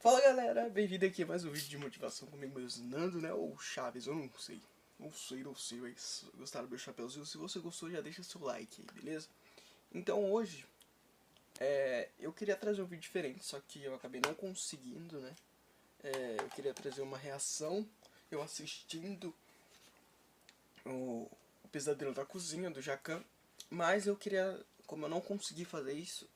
Fala galera, bem-vindo aqui a mais um vídeo de motivação comigo mesmo, Nando, né? Ou Chaves, eu não sei. Não sei, não sei, mas gostaram do meu chapéuzinho? Se você gostou, já deixa seu like aí, beleza? Então hoje, é, eu queria trazer um vídeo diferente, só que eu acabei não conseguindo, né? É, eu queria trazer uma reação, eu assistindo o, o Pesadelo da Cozinha, do Jacan, mas eu queria, como eu não consegui fazer isso,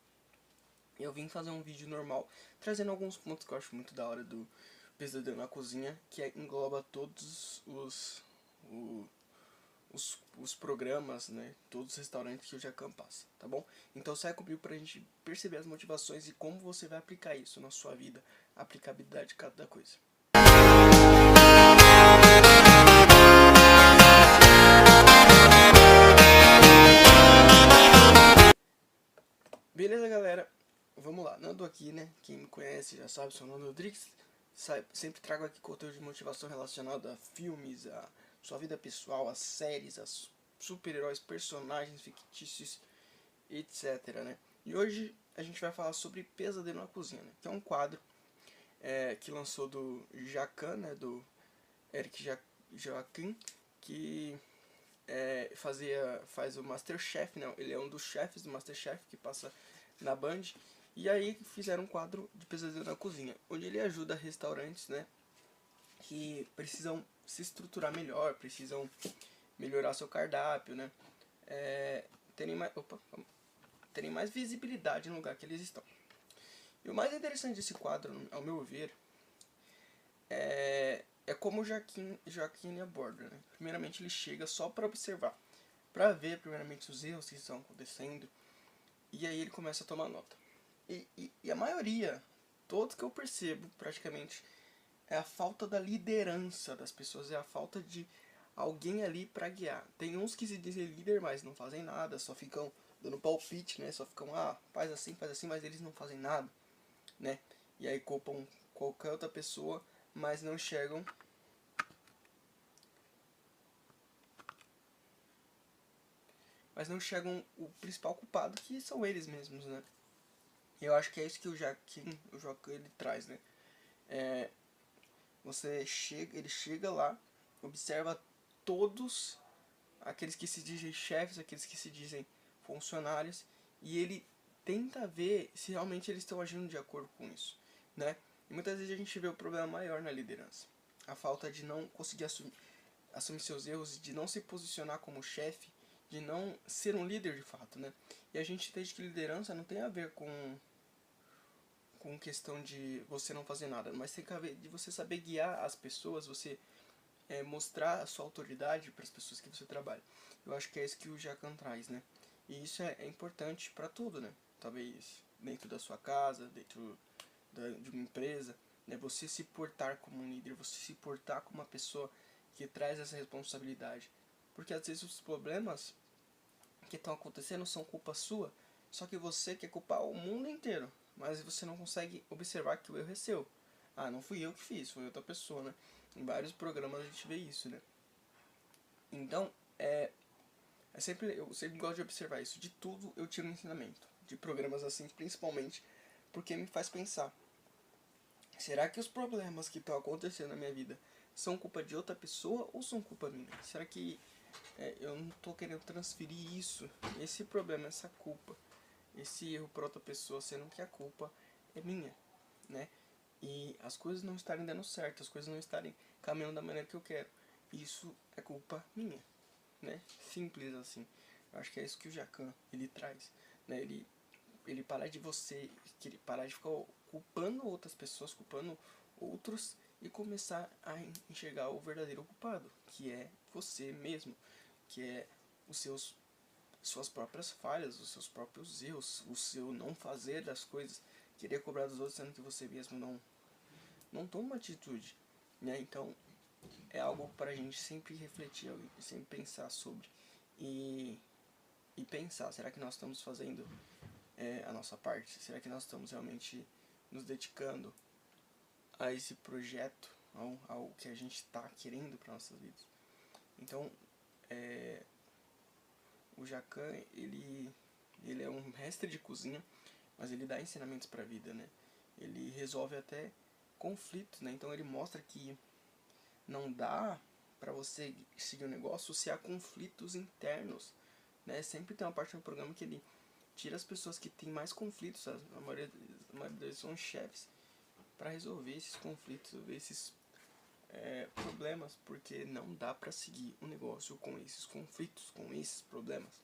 eu vim fazer um vídeo normal, trazendo alguns pontos que eu acho muito da hora do Pesadelo na Cozinha, que é, engloba todos os, o, os, os programas, né, todos os restaurantes que o Jacan passa, tá bom? Então sai comigo pra gente perceber as motivações e como você vai aplicar isso na sua vida, a aplicabilidade de cada coisa. Vamos lá, Nando aqui, né? Quem me conhece já sabe, sou Nando Rodrigues. Sempre trago aqui conteúdo de motivação relacionado a filmes, a sua vida pessoal, a séries, a super-heróis, personagens fictícios, etc, né? E hoje a gente vai falar sobre Pesadelo na Cozinha, né? Que é um quadro é, que lançou do Jacan, né? Do Eric Joaquim, que é, fazia, faz o Masterchef, né? Ele é um dos chefes do Masterchef que passa na Band. E aí fizeram um quadro de pesadelo na cozinha, onde ele ajuda restaurantes, né, que precisam se estruturar melhor, precisam melhorar seu cardápio, né, é, terem, mais, opa, terem mais visibilidade no lugar que eles estão. E o mais interessante desse quadro, ao meu ver, é, é como Joaquim, Joaquim aborda, né. Primeiramente ele chega só para observar, para ver primeiramente os erros que estão acontecendo, e aí ele começa a tomar nota. E, e, e, a maioria, todos que eu percebo praticamente, é a falta da liderança das pessoas, é a falta de alguém ali para guiar. Tem uns que se dizem líder, mas não fazem nada, só ficam dando palpite, né? Só ficam, ah, faz assim, faz assim, mas eles não fazem nada, né? E aí culpam qualquer outra pessoa, mas não enxergam mas não enxergam o principal culpado, que são eles mesmos, né? Eu acho que é isso que o Joaquim, o Joaquim ele traz, né? É, você chega, ele chega lá, observa todos aqueles que se dizem chefes, aqueles que se dizem funcionários, e ele tenta ver se realmente eles estão agindo de acordo com isso, né? E muitas vezes a gente vê o problema maior na liderança, a falta de não conseguir assumir, assumir seus erros, de não se posicionar como chefe, de não ser um líder de fato, né? E a gente entende que liderança não tem a ver com com questão de você não fazer nada, mas tem que haver de você saber guiar as pessoas, você é, mostrar a sua autoridade para as pessoas que você trabalha. Eu acho que é isso que o Jacan traz, né? E isso é, é importante para tudo, né? Talvez dentro da sua casa, dentro da, de uma empresa, né? Você se portar como um líder, você se portar como uma pessoa que traz essa responsabilidade. Porque às vezes os problemas que estão acontecendo são culpa sua, só que você quer culpar o mundo inteiro mas você não consegue observar que o erro é seu. Ah, não fui eu que fiz, foi outra pessoa, né? Em vários programas a gente vê isso, né? Então, é, é sempre, eu sempre gosto de observar isso. De tudo eu tiro um ensinamento. De programas assim, principalmente, porque me faz pensar. Será que os problemas que estão acontecendo na minha vida são culpa de outra pessoa ou são culpa minha? Será que é, eu não estou querendo transferir isso, esse problema, essa culpa, esse erro para outra pessoa, sendo que a culpa é minha, né? E as coisas não estarem dando certo, as coisas não estarem caminhando da maneira que eu quero. Isso é culpa minha, né? Simples assim. Eu acho que é isso que o Jacan ele traz, né? Ele ele parar de você, ele parar de ficar culpando outras pessoas, culpando outros e começar a enxergar o verdadeiro culpado, que é você mesmo, que é os seus suas próprias falhas, os seus próprios erros, o seu não fazer das coisas, querer cobrar dos outros sendo que você mesmo não não toma uma atitude, né? Então é algo para a gente sempre refletir, sempre pensar sobre e e pensar, será que nós estamos fazendo é, a nossa parte? Será que nós estamos realmente nos dedicando a esse projeto, ao, ao que a gente está querendo para nossas vidas? Então, é, o Jacan, ele, ele é um mestre de cozinha, mas ele dá ensinamentos para a vida, né? Ele resolve até conflitos, né? Então ele mostra que não dá para você seguir o um negócio se há conflitos internos, né? Sempre tem uma parte do programa que ele tira as pessoas que têm mais conflitos, a maioria, a maioria deles são chefes, para resolver esses conflitos, resolver esses é, problemas, porque não dá para seguir um negócio com esses conflitos, com esses problemas.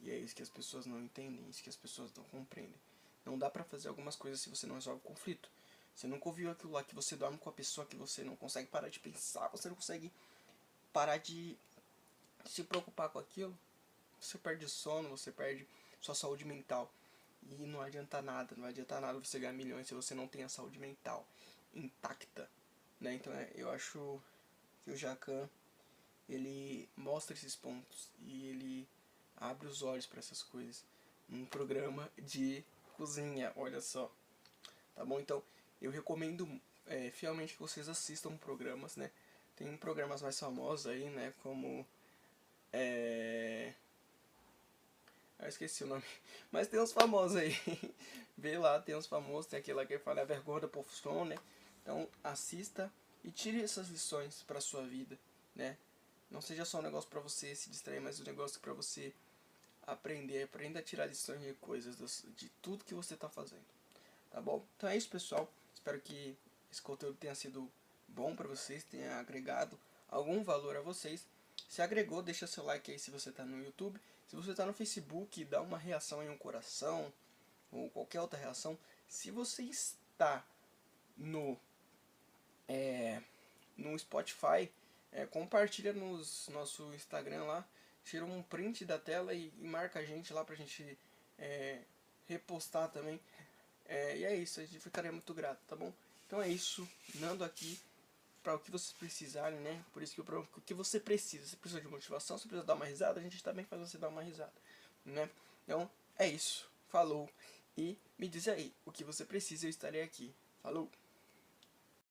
E é isso que as pessoas não entendem, isso que as pessoas não compreendem. Não dá para fazer algumas coisas se você não resolve o conflito. Você nunca ouviu aquilo lá que você dorme com a pessoa que você não consegue parar de pensar, você não consegue parar de se preocupar com aquilo. Você perde sono, você perde sua saúde mental. E não adianta nada, não adianta nada você ganhar milhões se você não tem a saúde mental intacta. Né? Então é, eu acho que o Jacan ele mostra esses pontos e ele abre os olhos para essas coisas. Um programa de cozinha, olha só. Tá bom? Então eu recomendo é, fielmente que vocês assistam programas, né? Tem programas mais famosos aí, né? Como. É... Eu esqueci o nome. Mas tem uns famosos aí. Vê lá, tem uns famosos. Tem aquele lá que fala a vergonha da profissão, né? Então assista e tire essas lições para sua vida, né? Não seja só um negócio para você se distrair, mas um negócio para você aprender, aprenda a tirar lições de coisas, de tudo que você está fazendo. Tá bom? Então é isso, pessoal. Espero que esse conteúdo tenha sido bom para vocês, tenha agregado algum valor a vocês. Se agregou, deixa seu like aí se você está no YouTube. Se você está no Facebook, dá uma reação em um coração ou qualquer outra reação. Se você está no é, no Spotify, é, compartilha no nosso Instagram lá, tira um print da tela e, e marca a gente lá pra gente é, repostar também. É, e é isso, a gente ficaria muito grato, tá bom? Então é isso, Nando aqui para o que vocês precisarem, né? Por isso que eu o que você precisa. Você precisa de motivação, você precisa dar uma risada, a gente também faz você dar uma risada, né? Então é isso, falou. E me diz aí o que você precisa, eu estarei aqui. Falou!